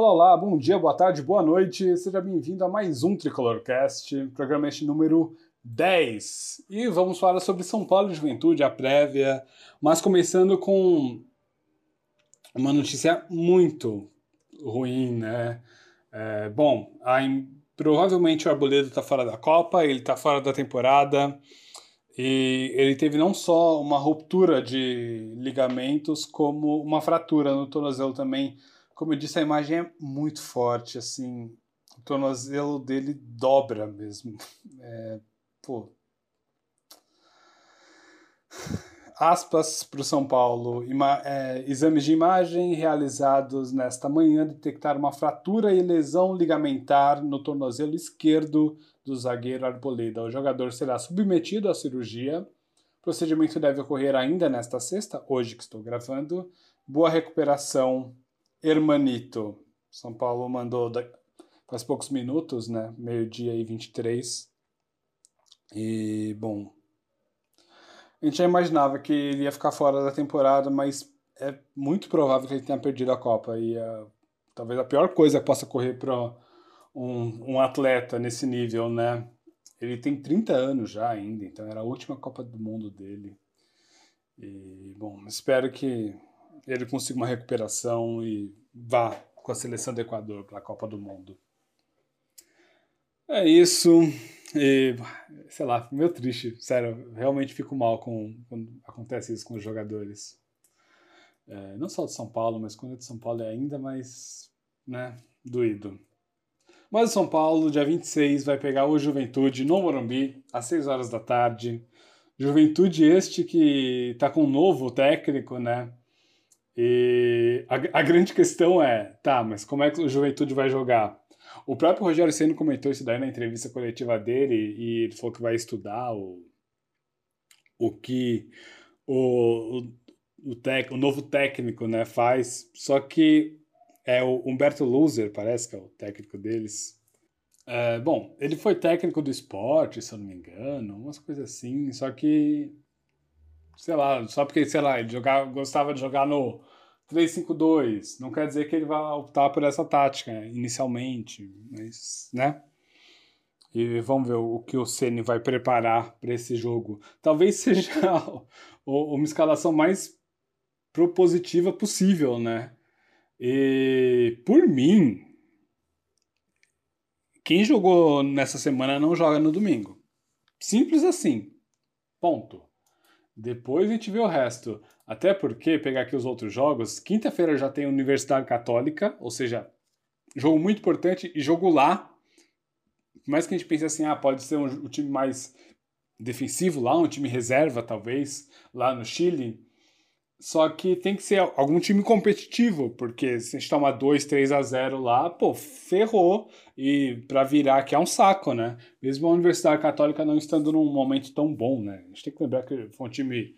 Olá, olá, bom dia, boa tarde, boa noite. Seja bem-vindo a mais um Tricolorcast, programa este número 10. E vamos falar sobre São Paulo e Juventude, a prévia, mas começando com uma notícia muito ruim, né? É, bom, a, provavelmente o Arboleda está fora da Copa, ele está fora da temporada. E ele teve não só uma ruptura de ligamentos, como uma fratura no tornozelo também como eu disse, a imagem é muito forte, assim, o tornozelo dele dobra mesmo. É, pô. Aspas para o São Paulo. Ima é, exames de imagem realizados nesta manhã detectaram uma fratura e lesão ligamentar no tornozelo esquerdo do zagueiro Arboleda. O jogador será submetido à cirurgia. O procedimento deve ocorrer ainda nesta sexta, hoje que estou gravando. Boa recuperação Hermanito. São Paulo mandou faz poucos minutos, né? Meio-dia e 23. E, bom. A gente já imaginava que ele ia ficar fora da temporada, mas é muito provável que ele tenha perdido a Copa. E talvez a pior coisa que possa correr para um, um atleta nesse nível, né? Ele tem 30 anos já ainda, então era a última Copa do Mundo dele. E, bom, espero que ele consiga uma recuperação e vá com a seleção do Equador para a Copa do Mundo. É isso. E, sei lá, meio triste. Sério, realmente fico mal com, quando acontece isso com os jogadores. É, não só de São Paulo, mas quando é de São Paulo é ainda mais né, doído. Mas o São Paulo, dia 26, vai pegar o Juventude no Morumbi, às 6 horas da tarde. Juventude este que está com um novo técnico, né? E a, a, grande questão é, tá, mas como é que o Juventude vai jogar? O próprio Rogério Senna comentou isso daí na entrevista coletiva dele e ele falou que vai estudar o, o que o, o, tec, o novo técnico né, faz. Só que é o Humberto Loser, parece que é o técnico deles. É, bom, ele foi técnico do esporte, se eu não me engano, umas coisas assim, só que sei lá, só porque, sei lá, ele jogava, gostava de jogar no 3-5-2, não quer dizer que ele vai optar por essa tática inicialmente, mas, né? E vamos ver o que o Ceni vai preparar para esse jogo. Talvez seja uma escalação mais propositiva possível, né? E por mim, quem jogou nessa semana não joga no domingo. Simples assim. Ponto. Depois a gente vê o resto. Até porque, pegar aqui os outros jogos, quinta-feira já tem Universidade Católica, ou seja, jogo muito importante e jogo lá. Por mais que a gente pense assim, ah, pode ser um, um time mais defensivo lá, um time reserva, talvez, lá no Chile. Só que tem que ser algum time competitivo, porque se a gente tomar 2, 3 a 0 lá, pô, ferrou. E para virar aqui é um saco, né? Mesmo a Universidade Católica não estando num momento tão bom, né? A gente tem que lembrar que foi um time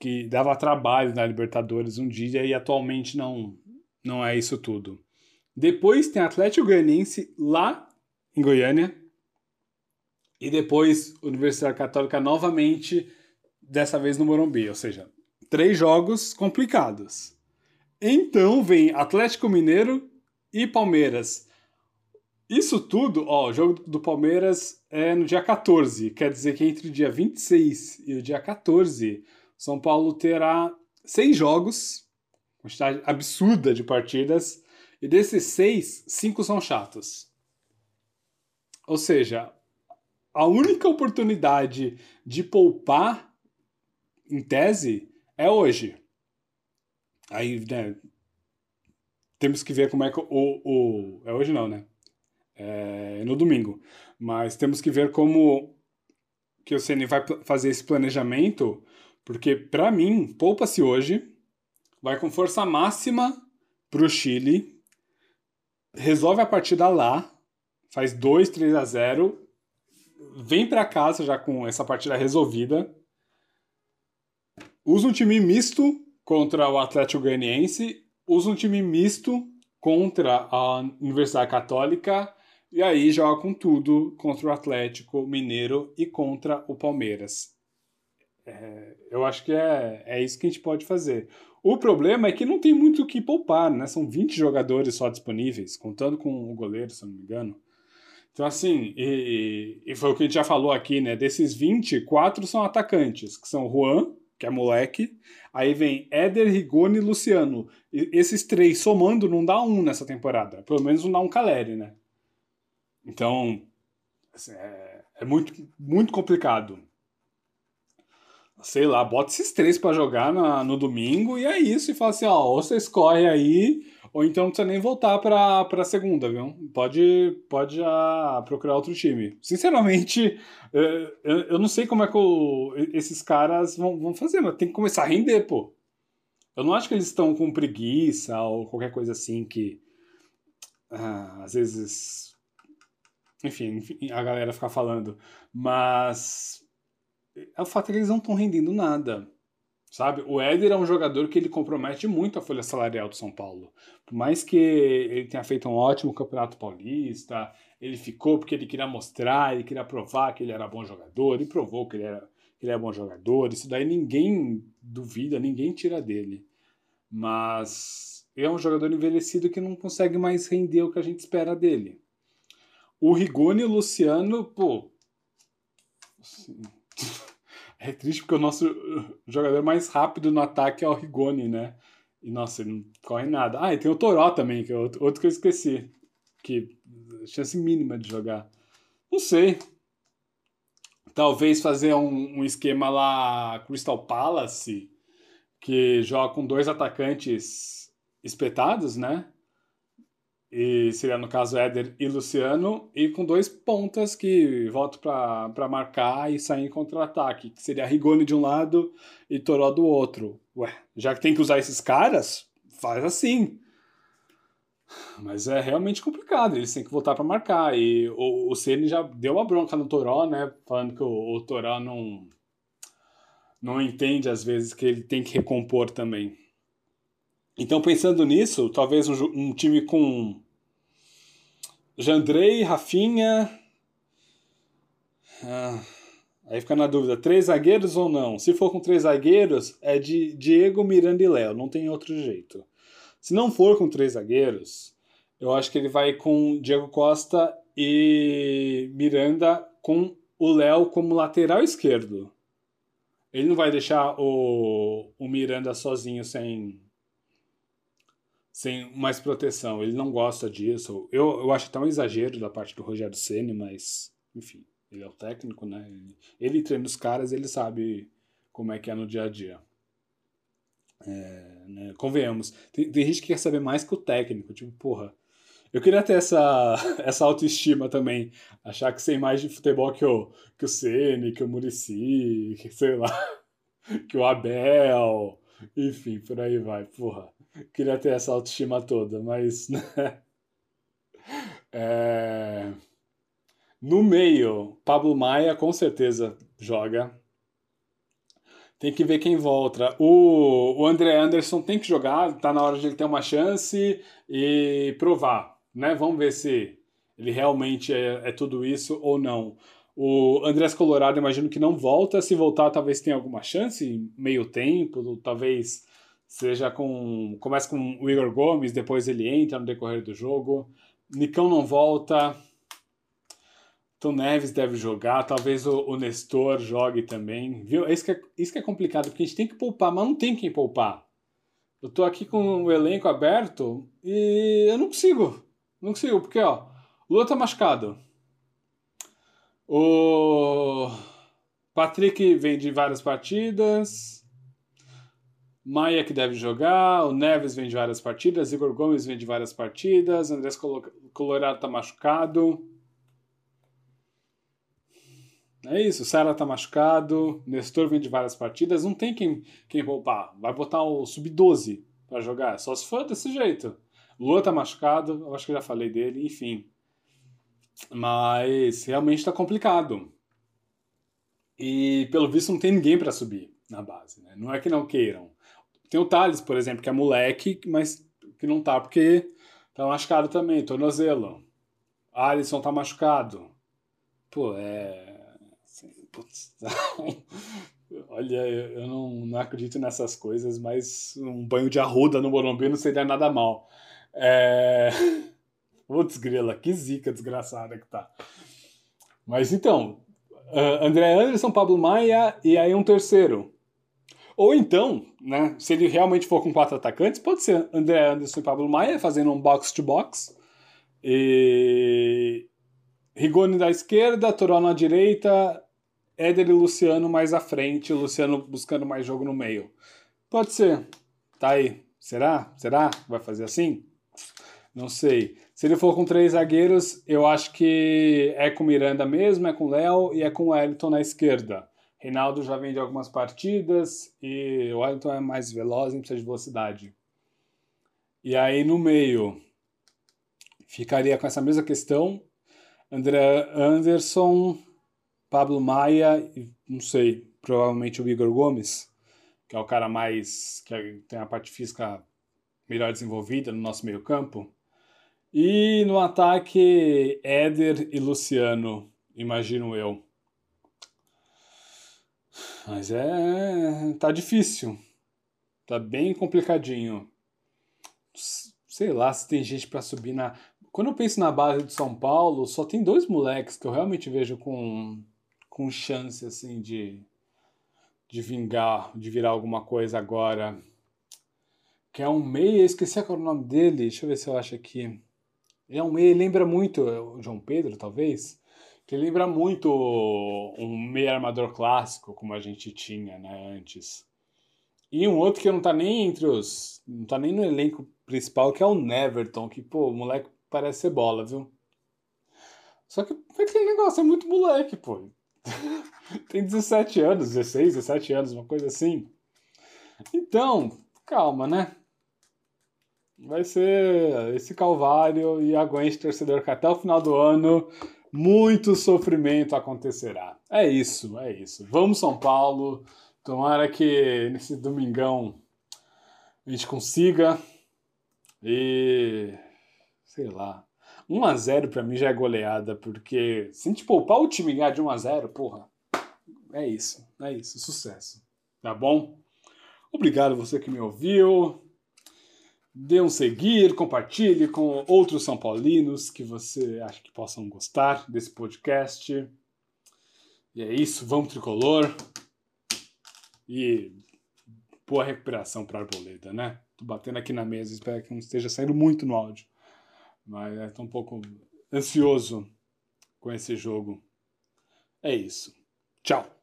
que dava trabalho na Libertadores um dia e atualmente não, não é isso tudo. Depois tem Atlético Goianiense lá em Goiânia. E depois Universidade Católica novamente, dessa vez no Morumbi, ou seja, três jogos complicados. Então vem Atlético Mineiro e Palmeiras. Isso tudo, ó, o jogo do Palmeiras é no dia 14, quer dizer que entre o dia 26 e o dia 14, São Paulo terá seis jogos, quantidade absurda de partidas, e desses seis, cinco são chatos. Ou seja, a única oportunidade de poupar, em tese, é hoje. Aí, né, temos que ver como é que o, o é hoje não, né? É no domingo. Mas temos que ver como que o CN vai fazer esse planejamento, porque para mim, poupa-se hoje, vai com força máxima pro Chile, resolve a partida lá, faz 2, 3 a 0, vem para casa já com essa partida resolvida usa um time misto contra o Atlético Goianiense, usa um time misto contra a Universidade Católica e aí joga com tudo contra o Atlético Mineiro e contra o Palmeiras. é, eu acho que é, é isso que a gente pode fazer. O problema é que não tem muito o que poupar, né? São 20 jogadores só disponíveis, contando com o goleiro, se não me engano. Então, assim, e, e foi o que a gente já falou aqui, né? Desses 20, quatro são atacantes, que são Juan, que é moleque, aí vem Éder, Rigoni e Luciano. E esses três somando não dá um nessa temporada. Pelo menos não dá um Caleri, né? Então, assim, é, é muito, muito complicado sei lá, bota esses três para jogar na, no domingo e é isso. E fala assim: ó, ou você escorre aí, ou então não precisa nem voltar pra, pra segunda, viu? Pode, pode procurar outro time. Sinceramente, eu, eu não sei como é que esses caras vão, vão fazer, mas tem que começar a render, pô. Eu não acho que eles estão com preguiça ou qualquer coisa assim que. Ah, às vezes. Enfim, enfim, a galera fica falando. Mas é o fato é que eles não estão rendendo nada. Sabe? O Éder é um jogador que ele compromete muito a folha salarial do São Paulo. Por mais que ele tenha feito um ótimo campeonato paulista, ele ficou porque ele queria mostrar, ele queria provar que ele era bom jogador, e provou que ele era, que ele é bom jogador. Isso daí ninguém duvida, ninguém tira dele. Mas é um jogador envelhecido que não consegue mais render o que a gente espera dele. O Rigoni e o Luciano, pô. Assim, é triste porque o nosso jogador mais rápido no ataque é o Rigoni, né? E nossa, ele não corre nada. Ah, e tem o Toró também, que é outro, que eu esqueci. Que chance mínima de jogar. Não sei. Talvez fazer um, um esquema lá Crystal Palace, que joga com dois atacantes espetados, né? E seria no caso Éder e Luciano, e com dois pontas que voltam para marcar e saem em contra-ataque, que seria Rigoni de um lado e Toró do outro. Ué, já que tem que usar esses caras, faz assim. Mas é realmente complicado, eles têm que voltar para marcar. E o, o Ceni já deu uma bronca no Toró, né? Falando que o, o Toró não, não entende às vezes que ele tem que recompor também. Então, pensando nisso, talvez um, um time com Jandrei, Rafinha. Ah, aí fica na dúvida: três zagueiros ou não? Se for com três zagueiros, é de Diego, Miranda e Léo, não tem outro jeito. Se não for com três zagueiros, eu acho que ele vai com Diego Costa e Miranda com o Léo como lateral esquerdo. Ele não vai deixar o, o Miranda sozinho sem, sem mais proteção. Ele não gosta disso. Eu, eu acho até um exagero da parte do Rogério Ceni, mas enfim, ele é o técnico, né? Ele, ele treina os caras, ele sabe como é que é no dia a dia. É, né? Convenhamos. Tem, tem, gente que quer saber mais que o técnico. Tipo, porra. Eu queria ter essa, essa autoestima também. Achar que sei mais de futebol que o, que o Ceni, que o Murici, que sei lá, que o Abel. Enfim, por aí vai. Porra. Queria ter essa autoestima toda, mas. Né? É... No meio, Pablo Maia com certeza joga. Tem que ver quem volta. O, o André Anderson tem que jogar, tá na hora de ele ter uma chance e provar, né? Vamos ver se ele realmente é, é tudo isso ou não. O Andrés Colorado, imagino que não volta. Se voltar, talvez tenha alguma chance, meio tempo, talvez seja com. Começa com o Igor Gomes, depois ele entra no decorrer do jogo. Nicão não volta. Tom Neves deve jogar, talvez o, o Nestor jogue também. Viu? Isso que, é, isso que é complicado, porque a gente tem que poupar, mas não tem quem poupar. Eu tô aqui com o elenco aberto e eu não consigo. Não consigo, porque ó, Lula tá machucado. O Patrick vem de várias partidas. Maia que deve jogar, o Neves vem de várias partidas, Igor Gomes vem de várias partidas, Andrés Colorado tá machucado. É isso, Sara tá machucado, Nestor vem de várias partidas, não tem quem, quem poupar. Vai botar o sub-12 para jogar, só se for desse jeito. Lua tá machucado, eu acho que já falei dele, enfim. Mas realmente tá complicado. E pelo visto não tem ninguém para subir na base, né? Não é que não queiram. Tem o Thales, por exemplo, que é moleque, mas que não tá porque tá machucado também, tornozelo. Alisson tá machucado. Pô, é. Assim, putz, Olha, eu não, não acredito nessas coisas, mas um banho de arruda no Morumbi não seria nada mal. É... Putz, grila, que zica desgraçada que tá. Mas então, uh, André Anderson, Pablo Maia e aí um terceiro. Ou então, né, se ele realmente for com quatro atacantes, pode ser André Anderson e Pablo Maia fazendo um box-to-box. E... Rigoni da esquerda, Toró na direita, Éder e Luciano mais à frente, Luciano buscando mais jogo no meio. Pode ser. Tá aí. Será? Será? Vai fazer assim? Não sei. Se ele for com três zagueiros, eu acho que é com Miranda mesmo, é com Léo e é com Wellington na esquerda. Reinaldo já vem de algumas partidas e o Wellington é mais veloz e precisa de velocidade. E aí no meio ficaria com essa mesma questão. André Anderson, Pablo Maia e não sei, provavelmente o Igor Gomes, que é o cara mais que tem a parte física melhor desenvolvida no nosso meio-campo. E no ataque, Éder e Luciano, imagino eu. Mas é. tá difícil. Tá bem complicadinho. Sei lá se tem gente para subir na. Quando eu penso na base de São Paulo, só tem dois moleques que eu realmente vejo com, com chance assim de, de vingar, de virar alguma coisa agora. Que é um meia, esqueci é o nome dele, deixa eu ver se eu acho aqui. É um meia, lembra muito o João Pedro, talvez, que lembra muito um meia armador clássico, como a gente tinha, né, antes. E um outro que não tá nem entre os. não tá nem no elenco principal, que é o Neverton, que, pô, o moleque parece ser bola, viu? Só que aquele negócio é muito moleque, pô. Tem 17 anos, 16, 17 anos, uma coisa assim. Então, calma, né? vai ser esse calvário e aguente torcedor que até o final do ano muito sofrimento acontecerá. É isso, é isso. Vamos São Paulo. Tomara que nesse domingão a gente consiga e sei lá. 1 a 0 para mim já é goleada, porque se a gente poupar o time ganhar de 1 a 0, porra, é isso, é isso, sucesso. Tá bom? Obrigado você que me ouviu dê um seguir, compartilhe com outros São Paulinos que você acha que possam gostar desse podcast. E é isso, vamos tricolor. E boa recuperação para Arboleda, né? Tô batendo aqui na mesa, espero que não esteja saindo muito no áudio. Mas estou um pouco ansioso com esse jogo. É isso. Tchau.